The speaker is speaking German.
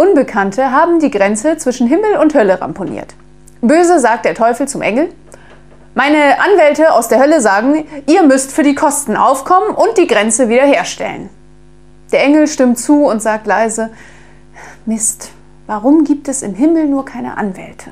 Unbekannte haben die Grenze zwischen Himmel und Hölle ramponiert. Böse sagt der Teufel zum Engel, meine Anwälte aus der Hölle sagen, ihr müsst für die Kosten aufkommen und die Grenze wiederherstellen. Der Engel stimmt zu und sagt leise, Mist, warum gibt es im Himmel nur keine Anwälte?